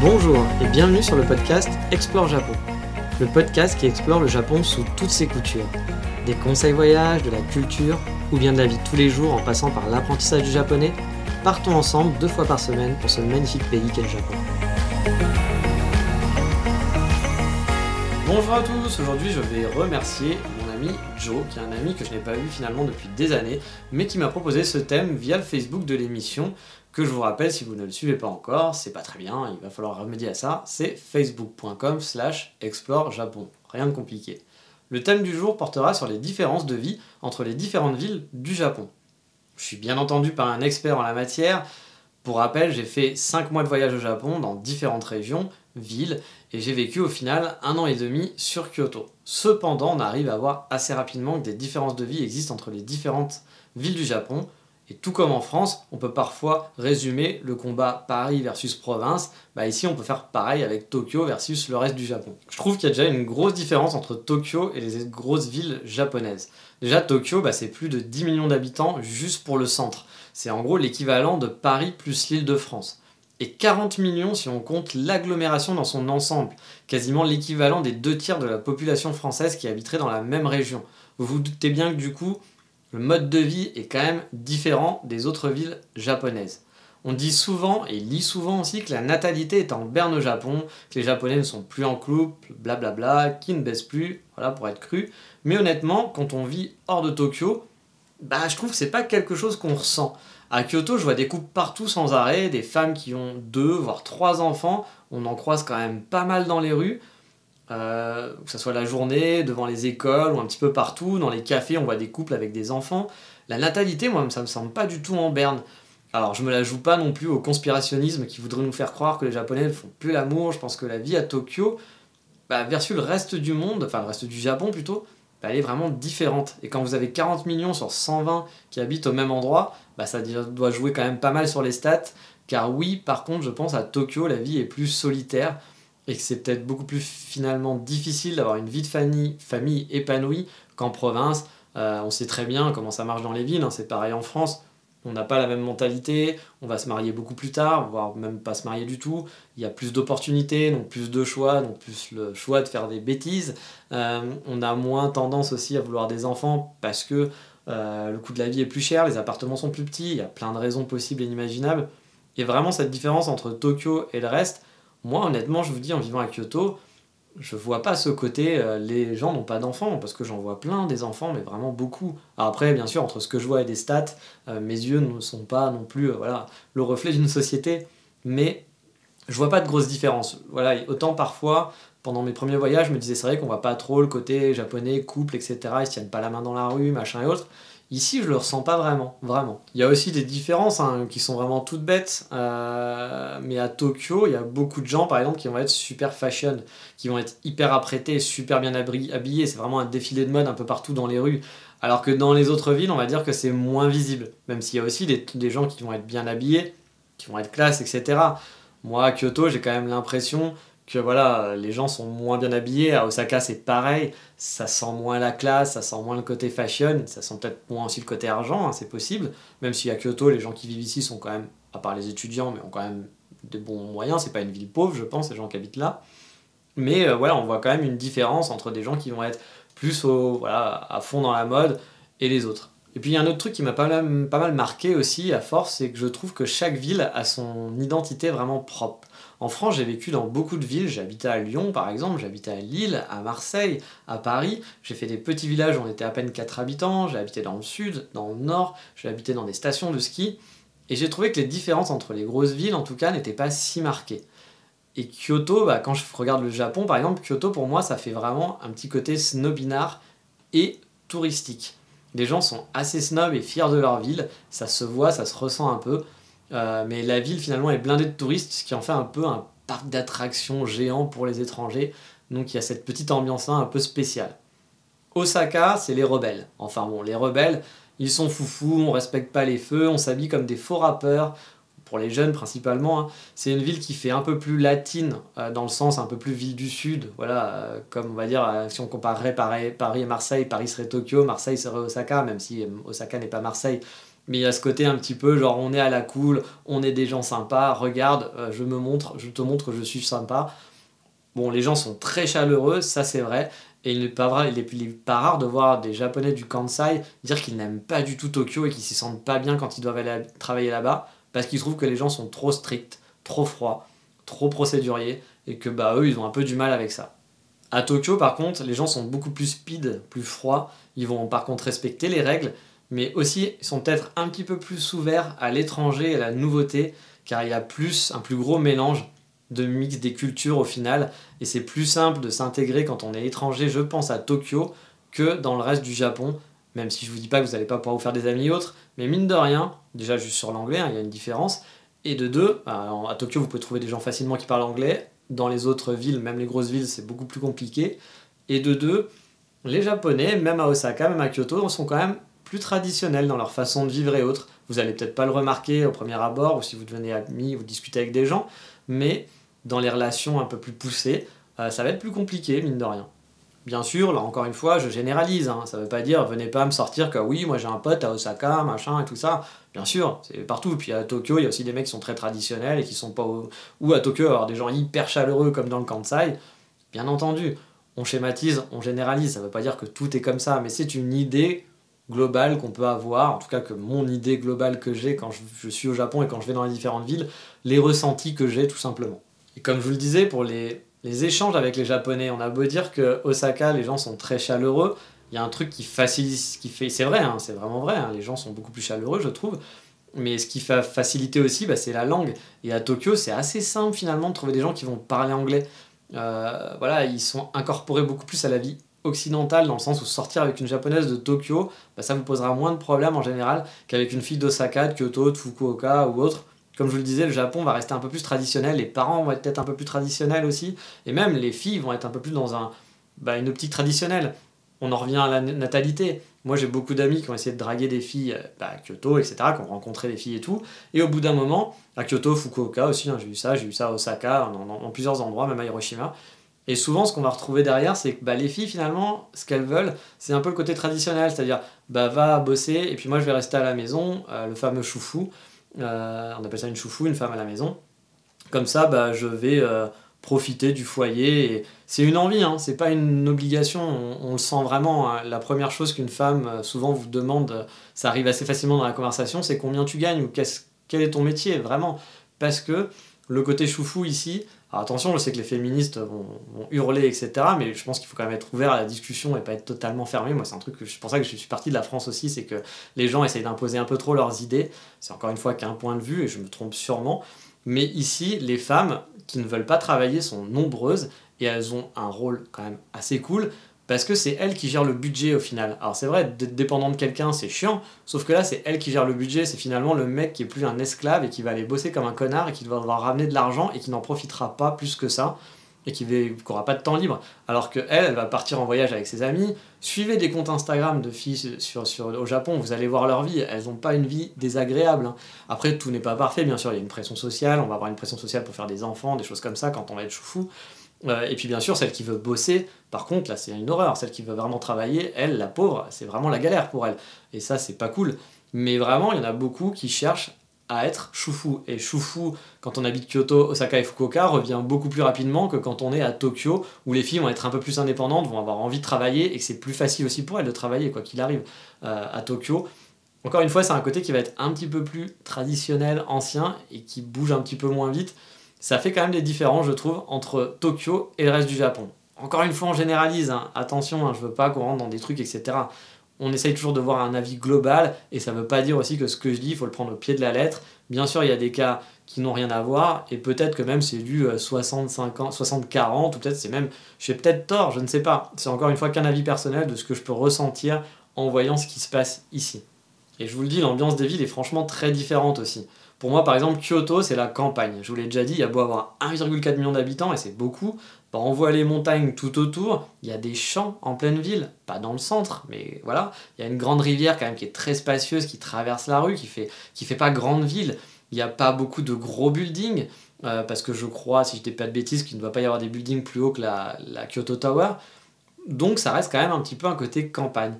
Bonjour et bienvenue sur le podcast Explore Japon. Le podcast qui explore le Japon sous toutes ses coutures. Des conseils voyages, de la culture ou bien de la vie tous les jours en passant par l'apprentissage du japonais, partons ensemble deux fois par semaine pour ce magnifique pays qu'est le Japon. Bonjour à tous, aujourd'hui je vais remercier mon ami Joe, qui est un ami que je n'ai pas vu finalement depuis des années, mais qui m'a proposé ce thème via le Facebook de l'émission, que je vous rappelle si vous ne le suivez pas encore, c'est pas très bien, il va falloir remédier à ça, c'est facebook.com slash explore Japon, rien de compliqué. Le thème du jour portera sur les différences de vie entre les différentes villes du Japon. Je suis bien entendu par un expert en la matière, pour rappel, j'ai fait 5 mois de voyage au Japon dans différentes régions, villes, et j'ai vécu au final un an et demi sur Kyoto. Cependant, on arrive à voir assez rapidement que des différences de vie existent entre les différentes villes du Japon, et tout comme en France, on peut parfois résumer le combat Paris versus province. Bah ici, on peut faire pareil avec Tokyo versus le reste du Japon. Je trouve qu'il y a déjà une grosse différence entre Tokyo et les grosses villes japonaises. Déjà, Tokyo, bah, c'est plus de 10 millions d'habitants juste pour le centre. C'est en gros l'équivalent de Paris plus l'île de France. Et 40 millions si on compte l'agglomération dans son ensemble, quasiment l'équivalent des deux tiers de la population française qui habiterait dans la même région. Vous vous doutez bien que du coup, le mode de vie est quand même différent des autres villes japonaises. On dit souvent et lit souvent aussi que la natalité est en berne au Japon, que les Japonais ne sont plus en couple, blablabla, qui ne baissent plus, voilà pour être cru. Mais honnêtement, quand on vit hors de Tokyo, bah je trouve que c'est pas quelque chose qu'on ressent. À Kyoto, je vois des couples partout sans arrêt, des femmes qui ont deux voire trois enfants, on en croise quand même pas mal dans les rues. Euh, que ce soit la journée, devant les écoles ou un petit peu partout, dans les cafés, on voit des couples avec des enfants. La natalité, moi, ça me semble pas du tout en berne. Alors, je me la joue pas non plus au conspirationnisme qui voudrait nous faire croire que les Japonais ne font plus l'amour. Je pense que la vie à Tokyo, bah, versus le reste du monde, enfin le reste du Japon plutôt, bah, elle est vraiment différente. Et quand vous avez 40 millions sur 120 qui habitent au même endroit, bah, ça doit jouer quand même pas mal sur les stats. Car oui, par contre, je pense à Tokyo, la vie est plus solitaire et que c'est peut-être beaucoup plus finalement difficile d'avoir une vie de famille, épanouie qu'en province. Euh, on sait très bien comment ça marche dans les villes, hein, c'est pareil en France. On n'a pas la même mentalité, on va se marier beaucoup plus tard, voire même pas se marier du tout. Il y a plus d'opportunités, donc plus de choix, donc plus le choix de faire des bêtises. Euh, on a moins tendance aussi à vouloir des enfants parce que euh, le coût de la vie est plus cher, les appartements sont plus petits, il y a plein de raisons possibles et inimaginables. Et vraiment cette différence entre Tokyo et le reste, moi, honnêtement, je vous dis, en vivant à Kyoto, je vois pas ce côté, euh, les gens n'ont pas d'enfants, parce que j'en vois plein des enfants, mais vraiment beaucoup. après, bien sûr, entre ce que je vois et des stats, euh, mes yeux ne sont pas non plus euh, voilà, le reflet d'une société, mais je vois pas de grosse différence. Voilà, autant parfois, pendant mes premiers voyages, je me disais, c'est vrai qu'on voit pas trop le côté japonais, couple, etc., ils se tiennent pas la main dans la rue, machin et autres. Ici, je le ressens pas vraiment, vraiment. Il y a aussi des différences hein, qui sont vraiment toutes bêtes, euh, mais à Tokyo, il y a beaucoup de gens, par exemple, qui vont être super fashion, qui vont être hyper apprêtés, super bien habillés. C'est vraiment un défilé de mode un peu partout dans les rues. Alors que dans les autres villes, on va dire que c'est moins visible, même s'il y a aussi des, des gens qui vont être bien habillés, qui vont être classe, etc. Moi, à Kyoto, j'ai quand même l'impression que voilà, les gens sont moins bien habillés. À Osaka, c'est pareil. Ça sent moins la classe, ça sent moins le côté fashion, ça sent peut-être moins aussi le côté argent, hein, c'est possible. Même si à Kyoto, les gens qui vivent ici sont quand même, à part les étudiants, mais ont quand même des bons moyens. C'est pas une ville pauvre, je pense, les gens qui habitent là. Mais euh, voilà, on voit quand même une différence entre des gens qui vont être plus au, à fond dans la mode et les autres. Et puis il y a un autre truc qui m'a pas mal, marqué aussi à force, c'est que je trouve que chaque ville a son identité vraiment propre. En France, j'ai vécu dans beaucoup de villes. Habité à Lyon, par exemple, habité à Lille, à Marseille, à Paris. J'ai fait des petits villages où on était à peine 4 habitants. J'ai habité dans le sud, dans le nord. J'ai habité dans des stations de ski. Et j'ai trouvé que les différences entre les grosses villes, en tout cas, n'étaient pas si marquées. Et Kyoto, bah, quand je regarde le Japon, par exemple, Kyoto, pour moi, ça fait vraiment un petit côté snobinard et touristique. Les gens sont assez snobs et fiers de leur ville, ça se voit, ça se ressent un peu, euh, mais la ville finalement est blindée de touristes, ce qui en fait un peu un parc d'attractions géant pour les étrangers, donc il y a cette petite ambiance-là un peu spéciale. Osaka, c'est les rebelles. Enfin bon, les rebelles, ils sont foufous, on respecte pas les feux, on s'habille comme des faux rappeurs, pour les jeunes principalement. Hein. C'est une ville qui fait un peu plus latine, euh, dans le sens un peu plus ville du Sud. Voilà, euh, comme on va dire, euh, si on comparerait Paris, Paris et Marseille, Paris serait Tokyo, Marseille serait Osaka, même si Osaka n'est pas Marseille. Mais il y a ce côté un petit peu, genre on est à la cool, on est des gens sympas, regarde, je me montre, je te montre que je suis sympa. Bon, les gens sont très chaleureux, ça c'est vrai. Et il n'est pas, rare de voir des Japonais du Kansai dire qu'ils n'aiment pas du tout Tokyo et qu'ils s'y sentent pas bien quand ils doivent aller travailler là-bas parce qu'ils trouvent que les gens sont trop stricts, trop froids, trop procéduriers, et que bah eux ils ont un peu du mal avec ça. À Tokyo par contre, les gens sont beaucoup plus speed, plus froids, ils vont par contre respecter les règles, mais aussi ils sont peut-être un petit peu plus ouverts à l'étranger et à la nouveauté, car il y a plus, un plus gros mélange de mix des cultures au final, et c'est plus simple de s'intégrer quand on est étranger, je pense, à Tokyo, que dans le reste du Japon, même si je vous dis pas que vous n'allez pas pouvoir vous faire des amis autres, mais mine de rien, déjà juste sur l'anglais, hein, il y a une différence. Et de deux, à Tokyo, vous pouvez trouver des gens facilement qui parlent anglais. Dans les autres villes, même les grosses villes, c'est beaucoup plus compliqué. Et de deux, les Japonais, même à Osaka, même à Kyoto, sont quand même plus traditionnels dans leur façon de vivre et autres. Vous allez peut-être pas le remarquer au premier abord, ou si vous devenez ami, vous discutez avec des gens, mais dans les relations un peu plus poussées, euh, ça va être plus compliqué, mine de rien. Bien sûr, là encore une fois, je généralise. Hein. Ça veut pas dire venez pas me sortir que oui, moi j'ai un pote à Osaka, machin et tout ça. Bien sûr, c'est partout. Puis à Tokyo, il y a aussi des mecs qui sont très traditionnels et qui sont pas. Ou à Tokyo, alors des gens hyper chaleureux comme dans le Kansai. Bien entendu, on schématise, on généralise. Ça veut pas dire que tout est comme ça, mais c'est une idée globale qu'on peut avoir, en tout cas que mon idée globale que j'ai quand je suis au Japon et quand je vais dans les différentes villes, les ressentis que j'ai tout simplement. Et comme je vous le disais, pour les les échanges avec les Japonais. On a beau dire que Osaka, les gens sont très chaleureux. Il y a un truc qui facilite, qui fait, c'est vrai, hein, c'est vraiment vrai. Hein, les gens sont beaucoup plus chaleureux, je trouve. Mais ce qui fait faciliter aussi, bah, c'est la langue. Et à Tokyo, c'est assez simple finalement de trouver des gens qui vont parler anglais. Euh, voilà, ils sont incorporés beaucoup plus à la vie occidentale dans le sens où sortir avec une japonaise de Tokyo, bah, ça vous posera moins de problèmes en général qu'avec une fille d'Osaka, de Kyoto, de Fukuoka ou autre comme je vous le disais, le Japon va rester un peu plus traditionnel, les parents vont être peut-être un peu plus traditionnels aussi, et même les filles vont être un peu plus dans bah, une optique traditionnelle. On en revient à la natalité. Moi, j'ai beaucoup d'amis qui ont essayé de draguer des filles bah, à Kyoto, etc., qui ont rencontré des filles et tout. Et au bout d'un moment, à Kyoto, Fukuoka aussi, hein, j'ai eu ça, j'ai eu ça à Osaka, dans, plusieurs endroits, même à Hiroshima. Et souvent, ce qu'on va retrouver derrière, c'est que bah, les filles, finalement, ce qu'elles veulent, c'est un peu le côté traditionnel, c'est-à-dire, bah, va bosser, et puis moi, je vais rester à la maison, euh, le fameux choufou. Euh, on appelle ça une choufou, une femme à la maison. Comme ça, bah, je vais euh, profiter du foyer. C'est une envie, hein, c'est pas une obligation. On, le sent vraiment. Hein. La première chose qu'une femme euh, souvent vous demande, ça arrive assez facilement dans la conversation, c'est combien tu gagnes ou quel est ton métier, vraiment. Parce que le côté choufou ici, alors attention, je sais que les féministes vont, hurler, etc. Mais je pense qu'il faut quand même être ouvert à la discussion et pas être totalement fermé. Moi, c'est un truc que c'est pour ça que je suis parti de la France aussi, c'est que les gens essayent d'imposer un peu trop leurs idées. C'est encore une fois qu'un point de vue et je me trompe sûrement. Mais ici, les femmes qui ne veulent pas travailler sont nombreuses et elles ont un rôle quand même assez cool parce que c'est elle qui gère le budget au final. Alors c'est vrai, d'être dépendant de quelqu'un, c'est chiant, sauf que là, c'est elle qui gère le budget, c'est finalement le mec qui est plus un esclave et qui va aller bosser comme un connard et qui va devoir ramener de l'argent et qui n'en profitera pas plus que ça et qui n'aura pas de temps libre. Alors que elle, va partir en voyage avec ses amis. Suivez des comptes Instagram de filles au Japon, vous allez voir leur vie. Elles n'ont pas une vie désagréable. Hein. Après, tout n'est pas parfait, bien sûr. Il y a une pression sociale. On va avoir une pression sociale pour faire des enfants, des choses comme ça quand on va être choufou. Euh, et puis bien sûr, celle qui veut bosser, par contre, là c'est une horreur. Celle qui veut vraiment travailler, elle, la pauvre, c'est vraiment la galère pour elle. Et ça, c'est pas cool. Mais vraiment, il y en a beaucoup qui cherchent à être choufou. Et choufou, quand on habite Kyoto, Osaka et Fukuoka, revient beaucoup plus rapidement que quand on est à Tokyo, où les filles vont être un peu plus indépendantes, vont avoir envie de travailler, et que c'est plus facile aussi pour elles de travailler, quoi qu'il arrive, euh, à Tokyo. Encore une fois, c'est un côté qui va être un petit peu plus traditionnel, ancien, et qui bouge un petit peu moins vite ça fait quand même des différences, je trouve, entre Tokyo et le reste du Japon. Encore une fois, on généralise, hein. attention, hein, je veux pas qu'on rentre dans des trucs, etc. On essaye toujours de voir un avis global, et ça veut pas dire aussi que ce que je dis, il faut le prendre au pied de la lettre. Bien sûr, il y a des cas qui n'ont rien à voir, et peut-être que même c'est du 60-40, euh, ou peut-être c'est même, j'ai peut-être tort, je ne sais pas. C'est encore une fois qu'un avis personnel de ce que je peux ressentir en voyant ce qui se passe ici. Et je vous le dis, l'ambiance des villes est franchement très différente aussi. Pour moi, par exemple, Kyoto, c'est la campagne. Je vous l'ai déjà dit, il y a beau avoir 1,4 million d'habitants, et c'est beaucoup. Bah, on voit les montagnes tout autour, il y a des champs en pleine ville, pas dans le centre, mais voilà. Il y a une grande rivière quand même qui est très spacieuse, qui traverse la rue, qui fait, qui fait pas grande ville. Il n'y a pas beaucoup de gros buildings, euh, parce que je crois, si je dis pas de bêtises, qu'il ne doit pas y avoir des buildings plus hauts que la, la Kyoto Tower. Donc ça reste quand même un petit peu un côté campagne.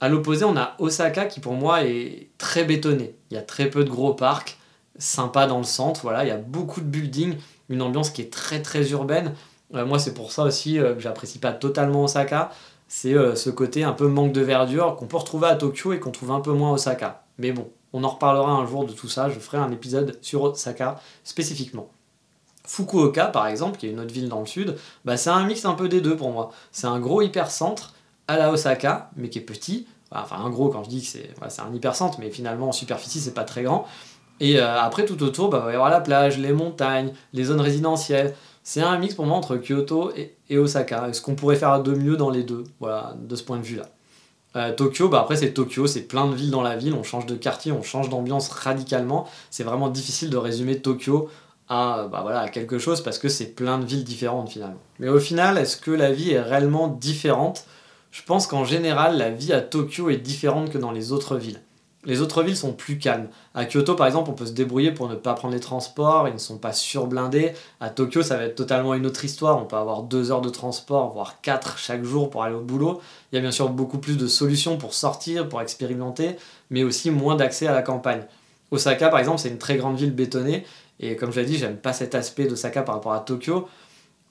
À l'opposé, on a Osaka qui pour moi est très bétonné. Il y a très peu de gros parcs, sympa dans le centre, voilà, il y a beaucoup de buildings, une ambiance qui est très très urbaine. Euh, moi, c'est pour ça aussi euh, que j'apprécie pas totalement Osaka. C'est euh, ce côté un peu manque de verdure qu'on peut retrouver à Tokyo et qu'on trouve un peu moins à Osaka. Mais bon, on en reparlera un jour de tout ça. Je ferai un épisode sur Osaka spécifiquement. Fukuoka, par exemple, qui est une autre ville dans le sud, bah, c'est un mix un peu des deux pour moi. C'est un gros hypercentre à la Osaka, mais qui est petit. Enfin, un gros, quand je dis que c'est c'est un hypercentre, mais finalement en superficie, c'est pas très grand. Et après, tout autour, bah, il va y avoir la plage, les montagnes, les zones résidentielles. C'est un mix pour moi entre Kyoto et, Osaka. Ce qu'on pourrait faire de mieux dans les deux, voilà, de ce point de vue-là. Euh, Tokyo, bah après c'est Tokyo, c'est plein de villes dans la ville, on change de quartier, on change d'ambiance radicalement. C'est vraiment difficile de résumer Tokyo à, bah voilà, à quelque chose parce que c'est plein de villes différentes finalement. Mais au final, est-ce que la vie est réellement différente? Je pense qu'en général, la vie à Tokyo est différente que dans les autres villes. Les autres villes sont plus calmes. À Kyoto, par exemple, on peut se débrouiller pour ne pas prendre les transports, ils ne sont pas surblindés. À Tokyo, ça va être totalement une autre histoire. On peut avoir deux heures de transport, voire quatre chaque jour pour aller au boulot. Il y a bien sûr beaucoup plus de solutions pour sortir, pour expérimenter, mais aussi moins d'accès à la campagne. Osaka, par exemple, c'est une très grande ville bétonnée, et comme je l'ai dit, j'aime pas cet aspect d'Osaka par rapport à Tokyo.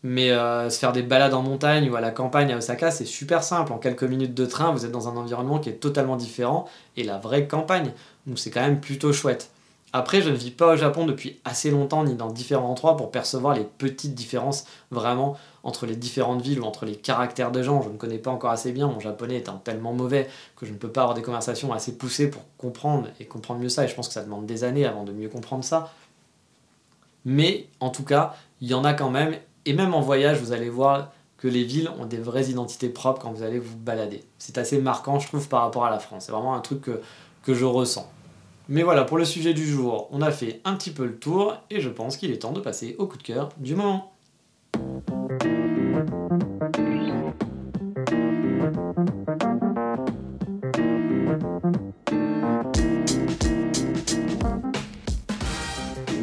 Mais euh, se faire des balades en montagne ou à la campagne à Osaka, c'est super simple. En quelques minutes de train, vous êtes dans un environnement qui est totalement différent et la vraie campagne. Donc c'est quand même plutôt chouette. Après, je ne vis pas au Japon depuis assez longtemps ni dans différents endroits pour percevoir les petites différences vraiment entre les différentes villes ou entre les caractères de gens. Je ne connais pas encore assez bien, mon japonais étant tellement mauvais que je ne peux pas avoir des conversations assez poussées pour comprendre et comprendre mieux ça. Et je pense que ça demande des années avant de mieux comprendre ça. Mais en tout cas, il y en a quand même et même en voyage, vous allez voir que les villes ont des vraies identités propres quand vous allez vous balader. C'est assez marquant, je trouve, par rapport à la France. C'est vraiment un truc que, je ressens. Mais voilà, pour le sujet du jour, on a fait un petit peu le tour et je pense qu'il est temps de passer au coup de cœur du moment.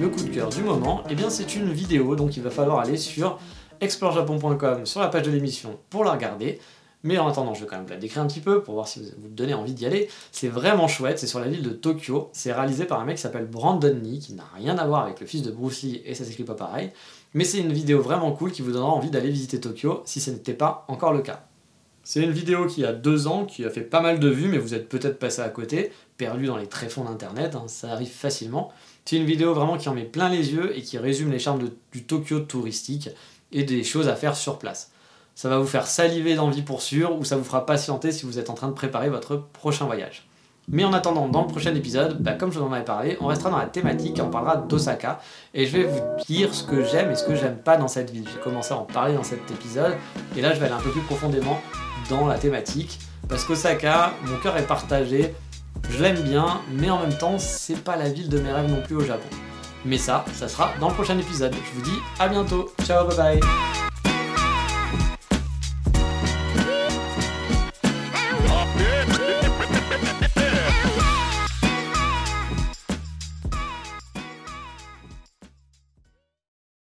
Coup de cœur du moment, et eh bien c'est une vidéo, donc il va falloir aller sur explorejapon.com sur la page de l'émission pour la regarder. Mais en attendant, je vais quand même la décrire un petit peu pour voir si vous vous donnez envie d'y aller. C'est vraiment chouette, c'est sur la ville de Tokyo. C'est réalisé par un mec qui s'appelle Brandon Lee, qui n'a rien à voir avec le fils de Bruce et ça s'écrit pas pareil. Mais c'est une vidéo vraiment cool qui vous donnera envie d'aller visiter Tokyo si ce n'était pas encore le cas. C'est une vidéo qui a deux ans, qui a fait pas mal de vues, mais vous êtes peut-être passé à côté, perdu dans les tréfonds d'internet, hein, ça arrive facilement. C'est une vidéo vraiment qui en met plein les yeux et qui résume les charmes du Tokyo touristique et des choses à faire sur place. Ça va vous faire saliver d'envie pour sûr ou ça vous fera patienter si vous êtes en train de préparer votre prochain voyage. Mais en attendant, dans le prochain épisode, bah, comme je vous en avais parlé, on restera dans la thématique et on parlera d'Osaka. Et je vais vous dire ce que j'aime et ce que j'aime pas dans cette ville. J'ai commencé à en parler dans cet épisode. Et là, je vais aller un peu plus profondément dans la thématique. Parce qu'Osaka, mon cœur est partagé je l'aime bien, mais en même temps, c'est pas la ville de mes rêves non plus au Japon. Mais ça, ça sera dans le prochain épisode. Je vous dis à bientôt. Ciao, bye bye.